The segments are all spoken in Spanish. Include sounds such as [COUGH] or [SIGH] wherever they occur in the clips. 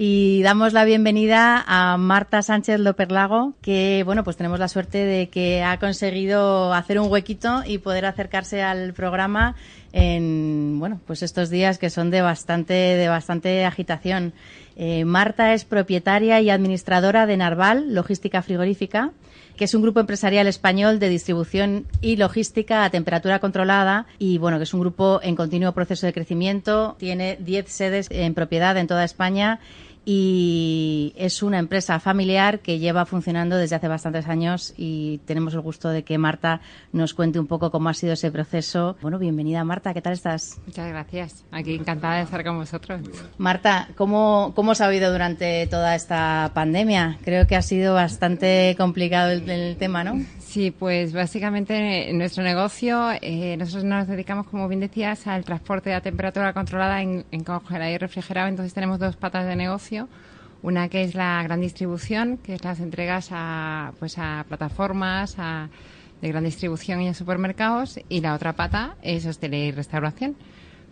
y damos la bienvenida a Marta Sánchez López Lago, que bueno, pues tenemos la suerte de que ha conseguido hacer un huequito y poder acercarse al programa en bueno, pues estos días que son de bastante de bastante agitación. Eh, Marta es propietaria y administradora de Narval, logística frigorífica, que es un grupo empresarial español de distribución y logística a temperatura controlada y bueno, que es un grupo en continuo proceso de crecimiento, tiene 10 sedes en propiedad en toda España y es una empresa familiar que lleva funcionando desde hace bastantes años y tenemos el gusto de que Marta nos cuente un poco cómo ha sido ese proceso. Bueno, bienvenida Marta, ¿qué tal estás? Muchas gracias, aquí encantada de estar con vosotros. Marta, ¿cómo, cómo os ha ido durante toda esta pandemia? Creo que ha sido bastante complicado el, el tema, ¿no? Sí, pues básicamente nuestro negocio, eh, nosotros nos dedicamos, como bien decías, al transporte a temperatura controlada en, en congelado y refrigerado. Entonces tenemos dos patas de negocio. Una que es la gran distribución, que es las entregas a, pues a plataformas a, de gran distribución y a supermercados. Y la otra pata es hostelería y restauración.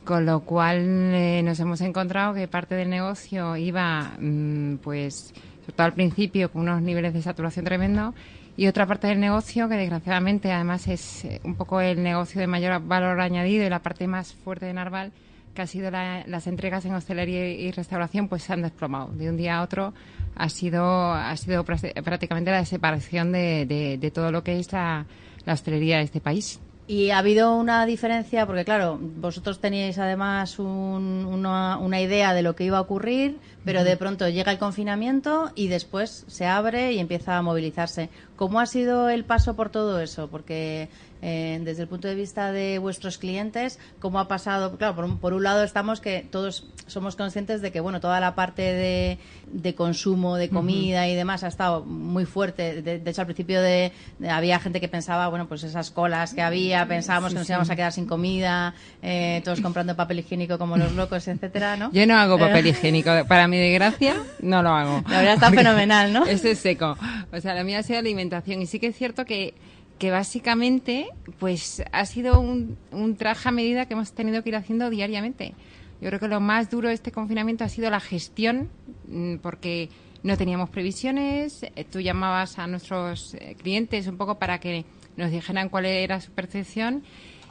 Con lo cual eh, nos hemos encontrado que parte del negocio iba, mmm, pues, sobre todo al principio, con unos niveles de saturación tremendo y otra parte del negocio que desgraciadamente además es eh, un poco el negocio de mayor valor añadido y la parte más fuerte de Narval que ha sido la, las entregas en hostelería y restauración pues se han desplomado. De un día a otro ha sido ha sido prácticamente la separación de, de, de todo lo que es la, la hostelería de este país. Y ha habido una diferencia, porque claro, vosotros teníais además un, una, una, idea de lo que iba a ocurrir, pero de pronto llega el confinamiento y después se abre y empieza a movilizarse. ¿Cómo ha sido el paso por todo eso? Porque eh, desde el punto de vista de vuestros clientes, ¿cómo ha pasado? Claro, por un, por un, lado estamos que todos somos conscientes de que, bueno, toda la parte de, de consumo, de comida uh -huh. y demás ha estado muy fuerte. De, de hecho, al principio de, de, había gente que pensaba, bueno, pues esas colas que había, pensábamos sí, que nos íbamos sí. a quedar sin comida, eh, todos comprando papel higiénico como los locos, etcétera, ¿no? Yo no hago papel higiénico. Para mi desgracia, no lo hago. La verdad está [LAUGHS] fenomenal, ¿no? Ese es seco. O sea, la mía ha sido alimentación. Y sí que es cierto que que básicamente pues ha sido un, un traje a medida que hemos tenido que ir haciendo diariamente. Yo creo que lo más duro de este confinamiento ha sido la gestión, mm, porque no teníamos previsiones, eh, tú llamabas a nuestros eh, clientes un poco para que nos dijeran cuál era su percepción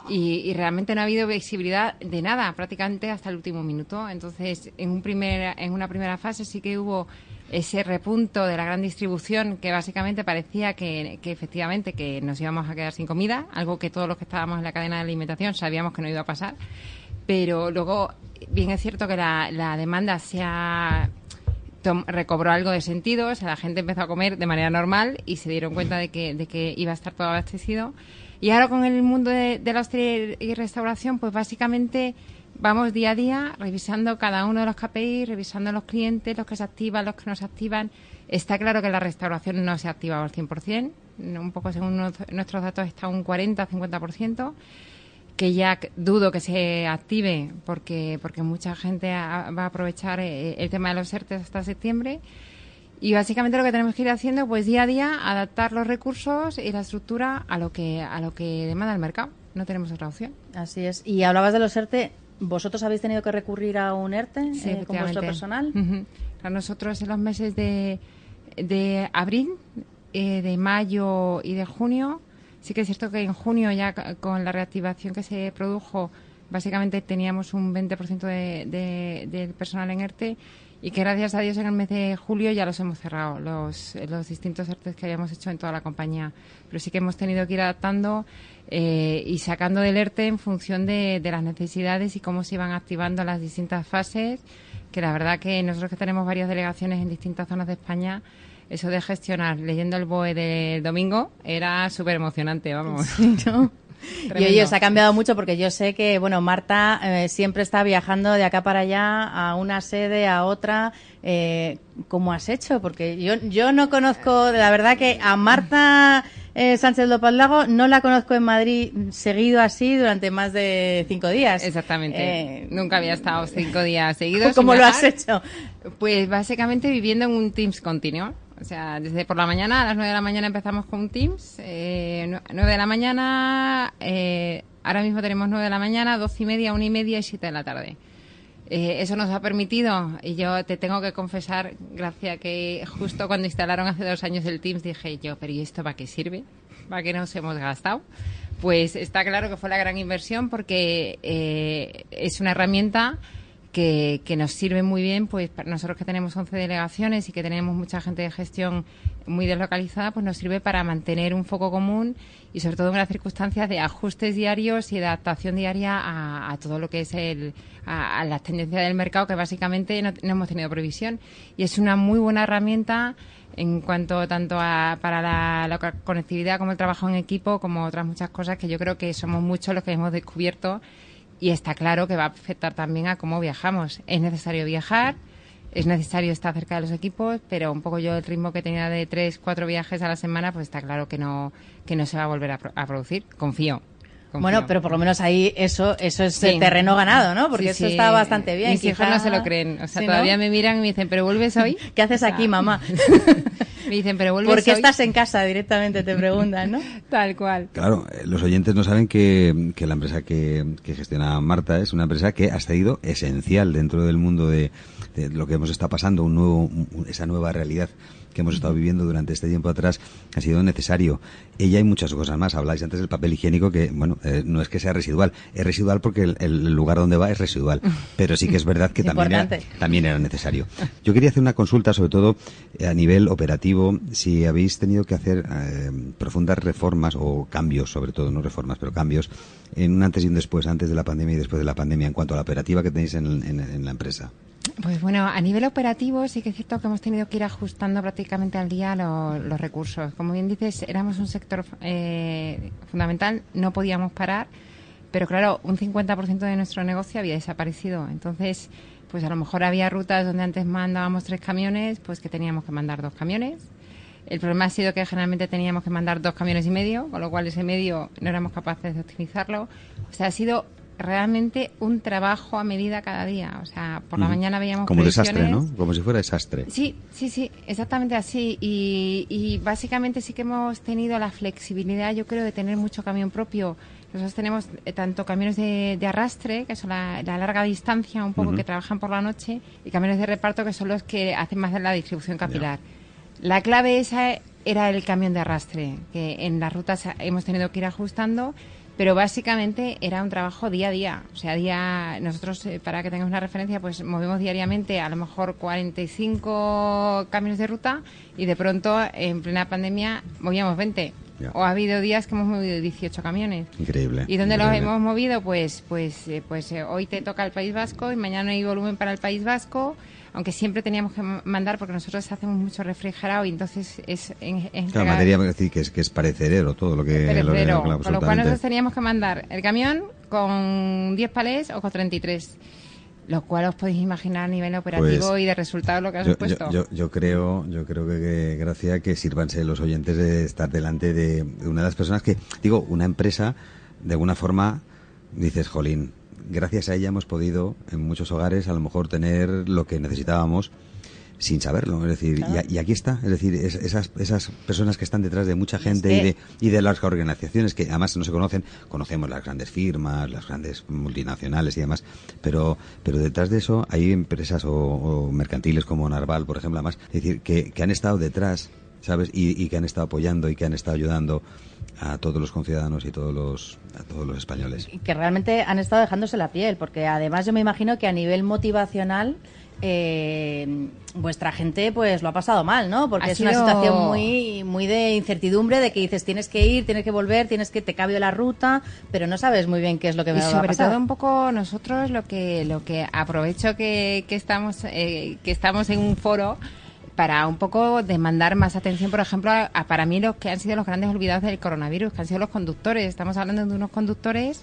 y, realmente no ha habido visibilidad de nada, prácticamente hasta el último minuto. Entonces, en, un primer, en una primera fase sí que hubo ese repunto de la gran distribución que básicamente parecía que, que, efectivamente que nos íbamos a quedar sin comida, algo que todos los que estábamos en la cadena de alimentación sabíamos que no iba a pasar, pero luego bien es cierto que la, la demanda se ha recobró algo de sentido, o sea, la gente empezó a comer de manera normal y se dieron cuenta de que, de que iba a estar todo abastecido. Y ahora con el mundo de, de la hostelería y restauración, pues básicamente vamos día a día revisando cada uno de los KPI, revisando los clientes, los que se activan, los que no se activan. Está claro que la restauración no se ha activado al 100%, un poco según nuestros datos está un 40-50%, que ya dudo que se active porque, porque mucha gente va a aprovechar eh, el tema de los ERTES hasta septiembre. Y básicamente lo que tenemos que ir haciendo, pues día a día, adaptar los recursos y la estructura a lo que, a lo que demanda el mercado. No tenemos otra opción. Así es. Y hablabas de los ERTE, ¿Vosotros habéis tenido que recurrir a un ERTE sí, eh, con vuestro personal? Uh -huh. Nosotros en los meses de, de abril, eh, de mayo y de junio, sí que es cierto que en junio ya con la reactivación que se produjo, básicamente teníamos un 20% de, de, de personal en ERTE y que gracias a Dios en el mes de julio ya los hemos cerrado, los, los distintos ERTES que habíamos hecho en toda la compañía. Pero sí que hemos tenido que ir adaptando eh, y sacando del ERTE en función de, de, las necesidades y cómo se iban activando las distintas fases, que la verdad que nosotros que tenemos varias delegaciones en distintas zonas de España, eso de gestionar leyendo el BOE del domingo era súper emocionante, vamos. Sí, ¿no? Tremendo. [LAUGHS] Y oye, se ha cambiado mucho porque yo sé que, bueno, Marta eh, siempre está viajando de acá para allá a una sede, a otra. Eh, ¿Cómo has hecho? Porque yo, yo no conozco, la verdad que a Marta eh, Sánchez López Lago no la conozco en Madrid seguido así durante más de cinco días. Exactamente. Eh, Nunca había estado cinco días seguidos. [LAUGHS] ¿Cómo lo has hecho? Pues básicamente viviendo en un Teams continuo. O sea, desde por la mañana, a las 9 de la mañana empezamos con Teams. Eh, 9 de la mañana, eh, ahora mismo tenemos 9 de la mañana, 12 y media, 1 y media y 7 de la tarde. Eh, eso nos ha permitido, y yo te tengo que confesar, gracias que justo cuando instalaron hace dos años el Teams dije yo, pero ¿y esto para qué sirve? ¿Para qué nos hemos gastado? Pues está claro que fue la gran inversión porque eh, es una herramienta que, que, nos sirve muy bien, pues nosotros que tenemos 11 delegaciones y que tenemos mucha gente de gestión muy deslocalizada, pues nos sirve para mantener un foco común y sobre todo en las circunstancias de ajustes diarios y de adaptación diaria a, todo lo que es el, a, a, las tendencias del mercado que básicamente no, hemos tenido previsión. Y es una muy buena herramienta en cuanto tanto a, para la conectividad como el trabajo en equipo, como otras muchas cosas que yo creo que somos muchos los que hemos descubierto y está claro que va a afectar también a cómo viajamos. Es necesario viajar, es necesario estar cerca de los equipos, pero un poco yo el ritmo que tenía de tres, cuatro viajes a la semana, pues está claro que no, que no se va a volver a, a producir. Confío. Confío. Bueno, pero por lo menos ahí eso eso es sí. terreno ganado, ¿no? Porque sí, eso sí. está bastante bien. Mis Quizá... hijos no se lo creen. O sea, todavía ¿no? me miran y me dicen, ¿pero vuelves hoy? [LAUGHS] ¿Qué haces o sea, aquí, mamá? [LAUGHS] me dicen, ¿pero vuelves ¿Por qué hoy? estás en casa? Directamente te preguntan, ¿no? [LAUGHS] Tal cual. Claro, eh, los oyentes no saben que, que la empresa que, que, gestiona Marta es una empresa que ha sido esencial dentro del mundo de, de lo que hemos estado pasando, un nuevo, un, esa nueva realidad que hemos estado viviendo durante este tiempo atrás ha sido necesario. Ella hay muchas cosas más. Habláis antes del papel higiénico que, bueno, eh, no es que sea residual. Es residual porque el, el, lugar donde va es residual. [LAUGHS] Pero sí que es verdad que también era, también era necesario. Yo quería hacer una consulta, sobre todo eh, a nivel operativo, si habéis tenido que hacer eh, profundas reformas o cambios, sobre todo, no reformas, pero cambios, en un antes y un después, antes de la pandemia y después de la pandemia, en cuanto a la operativa que tenéis en, en, en la empresa. Pues bueno, a nivel operativo sí que es cierto que hemos tenido que ir ajustando prácticamente al día lo, los recursos. Como bien dices, éramos un sector eh, fundamental, no podíamos parar, pero claro, un 50% de nuestro negocio había desaparecido. Entonces, pues a lo mejor había rutas donde antes mandábamos tres camiones, pues que teníamos que mandar dos camiones. El problema ha sido que generalmente teníamos que mandar dos camiones y medio, con lo cual ese medio no éramos capaces de optimizarlo. O sea, ha sido realmente un trabajo a medida cada día. O sea, por la mm. mañana veíamos Como desastre, ¿no? Como si fuera desastre. Sí, sí, sí, exactamente así. Y, y, básicamente sí que hemos tenido la flexibilidad, yo creo, de tener mucho camión propio. Nosotros tenemos eh, tanto camiones de, de, arrastre, que son la, la, larga distancia, un poco, uh -huh. que trabajan por la noche, y camiones de reparto, que son los que hacen más de la distribución capilar. Yeah. La clave esa era el camión de arrastre, que en las rutas hemos tenido que ir ajustando pero básicamente era un trabajo día a día. O sea, día nosotros, eh, para que tengas una referencia, pues movemos diariamente a lo mejor 45 camiones de ruta y de pronto, en plena pandemia, movíamos 20. Ya. O ha habido días que hemos movido 18 camiones. Increíble. ¿Y dónde increíble. los hemos movido? Pues, pues, eh, pues eh, hoy te toca el País Vasco y mañana hay volumen para el País Vasco aunque siempre teníamos que mandar porque nosotros hacemos mucho refrigerado y entonces es en, en claro, materia decir que es que es parecedero todo lo que, perecedero, lo que con lo cual nosotros teníamos que mandar el camión con 10 palés o con 33 lo cual os podéis imaginar a nivel operativo pues, y de resultado lo que ha supuesto. Yo, yo, yo, creo, yo creo que, que gracias que sírvanse los oyentes de estar delante de, de una de las personas que, digo, una empresa, de alguna forma, dices, jolín, gracias a ella hemos podido en muchos hogares a lo mejor tener lo que necesitábamos sin saberlo, es decir, claro. y, y, aquí está, es decir, es, esas, esas personas que están detrás de mucha gente y de, y de las organizaciones que además no se conocen, conocemos las grandes firmas, las grandes multinacionales y demás, pero, pero detrás de eso hay empresas o, o mercantiles como Narval, por ejemplo, además, es decir, que, que han estado detrás, ¿sabes? Y, y que han estado apoyando y que han estado ayudando a todos los conciudadanos y todos los a todos los españoles. Que realmente han estado dejándose la piel, porque además yo me imagino que a nivel motivacional eh, vuestra gente pues lo ha pasado mal, ¿no? Porque ha es sido... una situación muy muy de incertidumbre de que dices tienes que ir, tienes que volver, tienes que te cambio la ruta, pero no sabes muy bien qué es lo que y va sobre a pasar. todo un poco nosotros lo que lo que aprovecho que, que estamos eh, que estamos en un foro para un poco demandar más atención, por ejemplo, a, a, para mí los que han sido los grandes olvidados del coronavirus, que han sido los conductores. Estamos hablando de unos conductores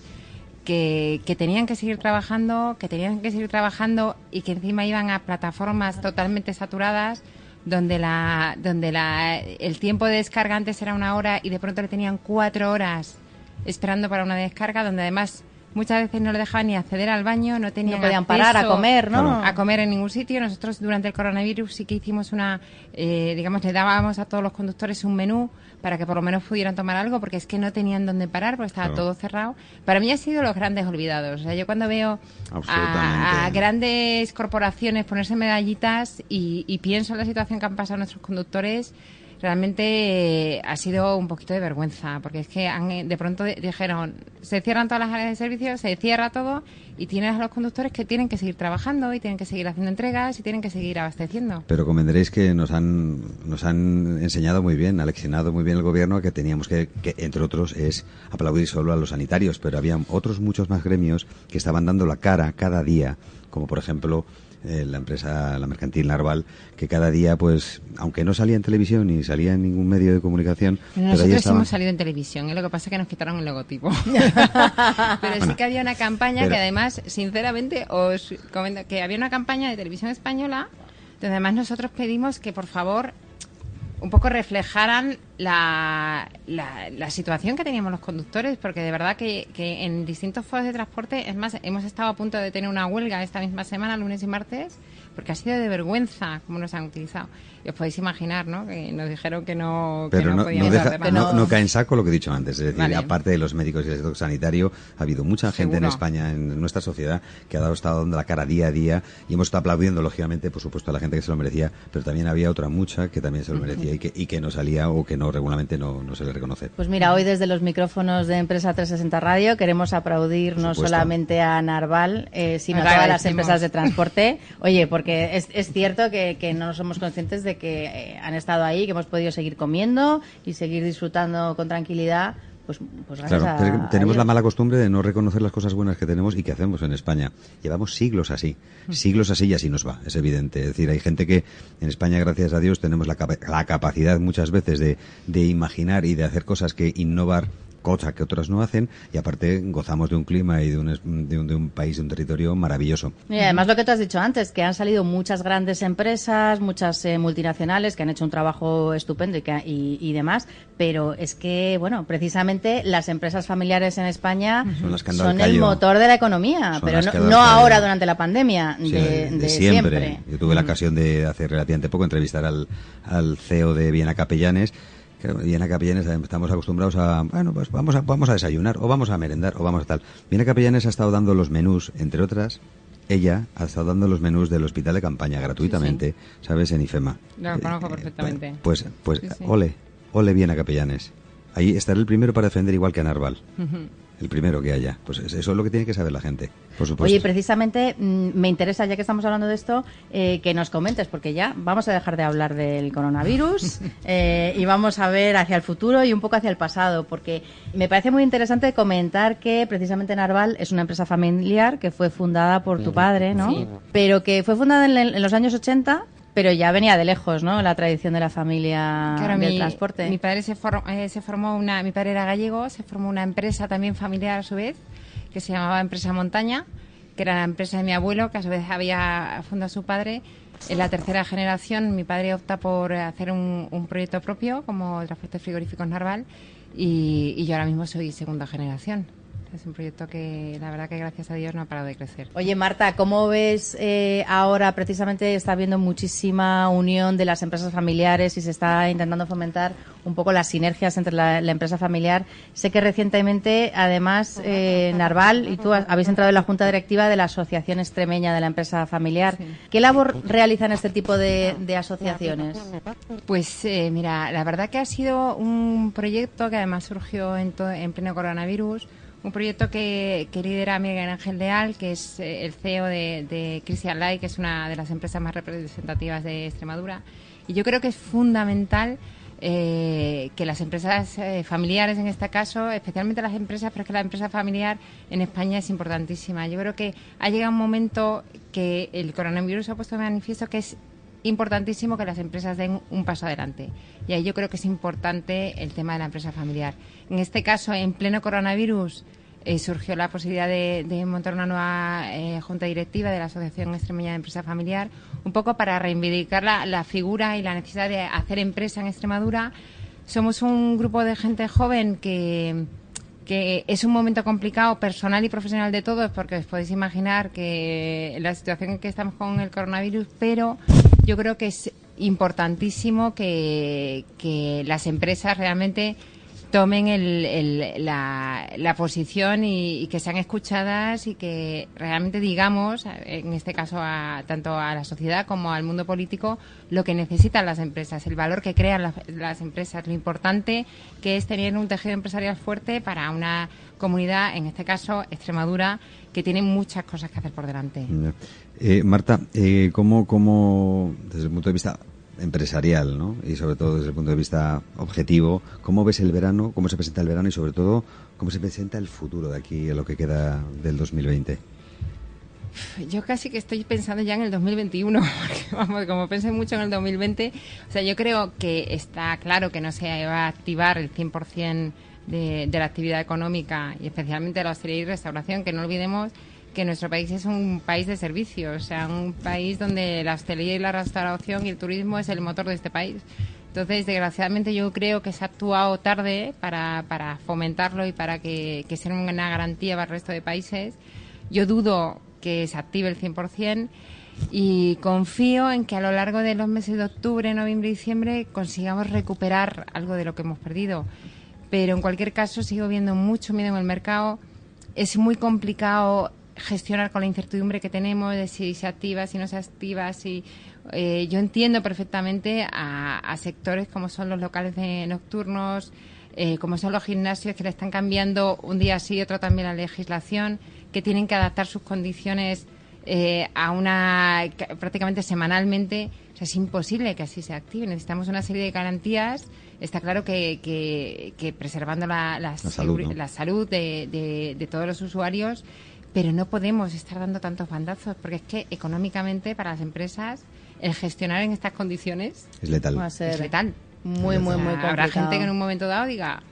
que, que, tenían que seguir trabajando, que tenían que seguir trabajando y que encima iban a plataformas totalmente saturadas donde la donde la el tiempo de descarga antes era una hora y de pronto le tenían cuatro horas esperando para una descarga donde además muchas veces no le dejaban ni acceder al baño, no tenían no podían parar a comer, ¿no? A comer en ningún sitio. Nosotros durante el coronavirus sí que hicimos una, eh, digamos, le dábamos a todos los conductores un menú para que por lo menos pudieran tomar algo, porque es que no tenían dónde parar, porque estaba todo cerrado. Para mí ha sido los grandes olvidados. O sea, yo cuando veo a, grandes corporaciones ponerse medallitas y, y pienso en la situación que han pasado nuestros conductores, realmente eh, ha sido un poquito de vergüenza, porque es que han, eh, de pronto dijeron, se cierran todas las áreas de servicio, se cierra todo y tienes a los conductores que tienen que seguir trabajando y tienen que seguir haciendo entregas y tienen que seguir abasteciendo. Pero convendréis que nos han, nos han enseñado muy bien, ha leccionado muy bien el gobierno que teníamos que, que, entre otros, es aplaudir solo a los sanitarios, pero había otros muchos más gremios que estaban dando la cara cada día, como por ejemplo eh, la empresa, la mercantil Narval, que cada día, pues, aunque no salía en televisión ni salía en ningún medio de comunicación. Nosotros hemos salido en televisión, ¿eh? lo que pasa es que nos quitaron el logotipo. [LAUGHS] pero sí que había una campaña que además, sinceramente, os comento que había una campaña de televisión española donde además nosotros pedimos que por favor un poco reflejaran la, la, situación que teníamos los conductores, porque de verdad que, que en distintos foros de transporte, es más, hemos estado a punto de tener una huelga esta misma semana, lunes y martes, porque ha sido de vergüenza cómo nos han utilizado. Y os podéis imaginar, ¿no? Que nos dijeron que no, Pero no, no, podíamos no, no, cae en saco lo que he dicho antes. Es decir, aparte de los médicos y el sector sanitario, ha habido mucha gente en España, en nuestra sociedad, que ha dado, estado dando la cara día a día y hemos estado aplaudiendo, lógicamente, por supuesto, a la gente que se lo merecía, pero también había otra mucha que también se lo merecía y, que, y que no salía o que no regularmente no, no se le reconoce. Pues mira, hoy desde los micrófonos de Empresa 360 Radio queremos aplaudir no solamente a Narval, eh, sino a todas las empresas de transporte. Oye, porque es, es cierto que, que, no somos conscientes de que eh, han estado ahí, que hemos podido seguir comiendo y seguir disfrutando con tranquilidad. Pues, pues claro, tenemos la mala costumbre de no reconocer las cosas buenas que tenemos y que hacemos en España. Llevamos siglos así, mm. siglos así y así nos va, es evidente. Es decir, hay gente que en España, gracias a Dios, tenemos la, la capacidad muchas veces de, de imaginar y de hacer cosas que innovar cosa que otras no hacen, y aparte gozamos de un clima y de un, de un, de un país, de un territorio maravilloso. Y además lo que tú has dicho antes, que han salido muchas grandes empresas, muchas eh, multinacionales que han hecho un trabajo estupendo y, que, y, y, demás, pero es que, bueno, precisamente las empresas familiares en España son, el motor de la economía, pero no, ahora durante la pandemia, de, siempre. Yo tuve la ocasión de hace relativamente poco entrevistar al, al CEO de Viena Capellanes, Viene a Capellanes estamos acostumbrados a, bueno, pues vamos a, vamos a desayunar, o vamos a merendar, o vamos a tal. Viene Capellanes ha estado dando los menús, entre otras, ella ha estado dando los menús del hospital de campaña gratuitamente, ¿sabes? En IFEMA. Lo conozco perfectamente. Pues, pues, ole, ole Viena Capellanes. Ahí estará el primero para defender igual que a Narval el primero que haya. Pues eso es lo que tiene que saber la gente, por supuesto. Oye, precisamente mm, me interesa, ya que estamos hablando de esto, eh, que nos comentes, porque ya vamos a dejar de hablar del coronavirus [LAUGHS] eh, y vamos a ver hacia el futuro y un poco hacia el pasado, porque me parece muy interesante comentar que precisamente Narval es una empresa familiar que fue fundada por tu padre, ¿no? Sí. Pero que fue fundada en, en los años 80 pero ya venía de lejos, ¿no? La tradición de la familia claro, del transporte. Mi padre se, eh, se formó una, mi padre era gallego, se formó una empresa también familiar a su vez, que se llamaba Empresa Montaña, que era la empresa de mi abuelo, que a su vez había fundado su padre. En la tercera generación, mi padre opta por hacer un, un proyecto propio, como Transportes Frigoríficos Narval, y, y yo ahora mismo soy segunda generación. Es un proyecto que la verdad que gracias a Dios no ha parado de crecer. Oye Marta, ¿cómo ves eh, ahora precisamente está habiendo muchísima unión de las empresas familiares y se está intentando fomentar un poco las sinergias entre la, la empresa familiar? Sé que recientemente además eh, Narval y tú habéis entrado en la junta directiva de la Asociación Extremeña de la Empresa Familiar. Sí. ¿Qué labor realizan este tipo de, de asociaciones? Pues eh, mira, la verdad que ha sido un proyecto que además surgió en, en pleno coronavirus un proyecto que, lidera Miguel Ángel Leal, que es eh, el CEO de, de Christian Light, que es una de las empresas más representativas de Extremadura. Y yo creo que es fundamental eh, que las empresas eh, familiares, en este caso, especialmente las empresas, pero es que la empresa familiar en España es importantísima. Yo creo que ha llegado un momento que el coronavirus ha puesto de manifiesto que es importantísimo que las empresas den un paso adelante. Y ahí yo creo que es importante el tema de la empresa familiar. En este caso, en pleno coronavirus, eh, surgió la posibilidad de, montar una nueva eh, junta directiva de la Asociación Extremeña de Empresa Familiar, un poco para reivindicar la, la figura y la necesidad de hacer empresa en Extremadura. Somos un grupo de gente joven que que es un momento complicado personal y profesional de todos, porque os podéis imaginar que la situación en que estamos con el coronavirus, pero yo creo que es importantísimo que, que las empresas realmente tomen el, la, la, posición y, que sean escuchadas y que realmente digamos, en este caso a, tanto a la sociedad como al mundo político, lo que necesitan las empresas, el valor que crean las, las empresas, lo importante que es tener un tejido empresarial fuerte para una comunidad, en este caso Extremadura, que tiene muchas cosas que hacer por delante. Eh, Marta, eh, ¿cómo, ¿cómo, desde el punto de vista empresarial, ¿no? Y sobre todo desde el punto de vista objetivo, ¿cómo ves el verano? ¿Cómo se presenta el verano? Y sobre todo, ¿cómo se presenta el futuro de aquí a lo que queda del 2020? Yo casi que estoy pensando ya en el 2021, [LAUGHS] porque vamos, como pensé mucho en el 2020, o sea, yo creo que está claro que no se va a activar el 100% de, de la actividad económica y especialmente la hostelería y restauración, que no olvidemos que nuestro país es un país de servicios, o sea, un país donde la hostelería y la restauración y el turismo es el motor de este país. Entonces, desgraciadamente, yo creo que se ha actuado tarde para, para fomentarlo y para que, que sea una garantía para el resto de países. Yo dudo que se active el 100% y confío en que a lo largo de los meses de octubre, noviembre y diciembre consigamos recuperar algo de lo que hemos perdido. Pero en cualquier caso, sigo viendo mucho miedo en el mercado. Es muy complicado gestionar con la incertidumbre que tenemos de si se activa, si no se activa, si eh, yo entiendo perfectamente a, sectores como son los locales de nocturnos, eh, como son los gimnasios que le están cambiando un día sí y otro también la legislación, que tienen que adaptar sus condiciones eh, a una prácticamente semanalmente. O sea, es imposible que así se active. Necesitamos una serie de garantías. Está claro que, que, preservando la, salud, de, de todos los usuarios pero no podemos estar dando tantos bandazos porque es que económicamente para las empresas el gestionar en estas condiciones es letal. Va a ser es letal. Muy, muy, muy complicado. Habrá gente que en un momento dado diga,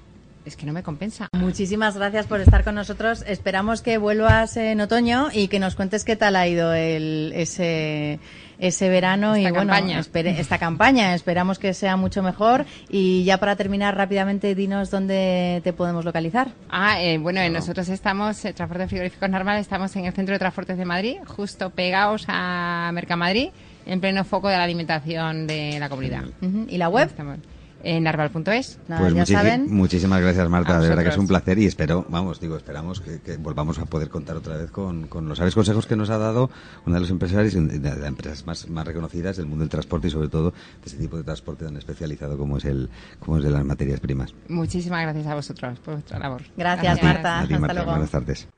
es que no me compensa. Muchísimas gracias por estar con nosotros. Esperamos que vuelvas en otoño y que nos cuentes qué tal ha ido el, ese ese verano esta y bueno, esta campaña. Esperamos que sea mucho mejor. Y ya para terminar rápidamente, dinos dónde te podemos localizar. Ah, eh, bueno, nosotros estamos, eh, Transporte Frigoríficos Normal, estamos en el Centro de Transportes de Madrid, justo pegados a Mercamadrid, en pleno foco de la alimentación de la comunidad. ¿Y la web? En narval.es. Pues muchísimas gracias, Marta. De verdad que es un placer y espero, vamos, digo, esperamos que, volvamos a poder contar otra vez con, los sabios consejos que nos ha dado una de los empresarios, de las empresas más, más reconocidas del mundo del transporte y sobre todo de ese tipo de transporte tan especializado como es el como es de las materias primas. Muchísimas gracias a vosotros por vuestra labor. Gracias, Marta. Hasta luego. Buenas tardes.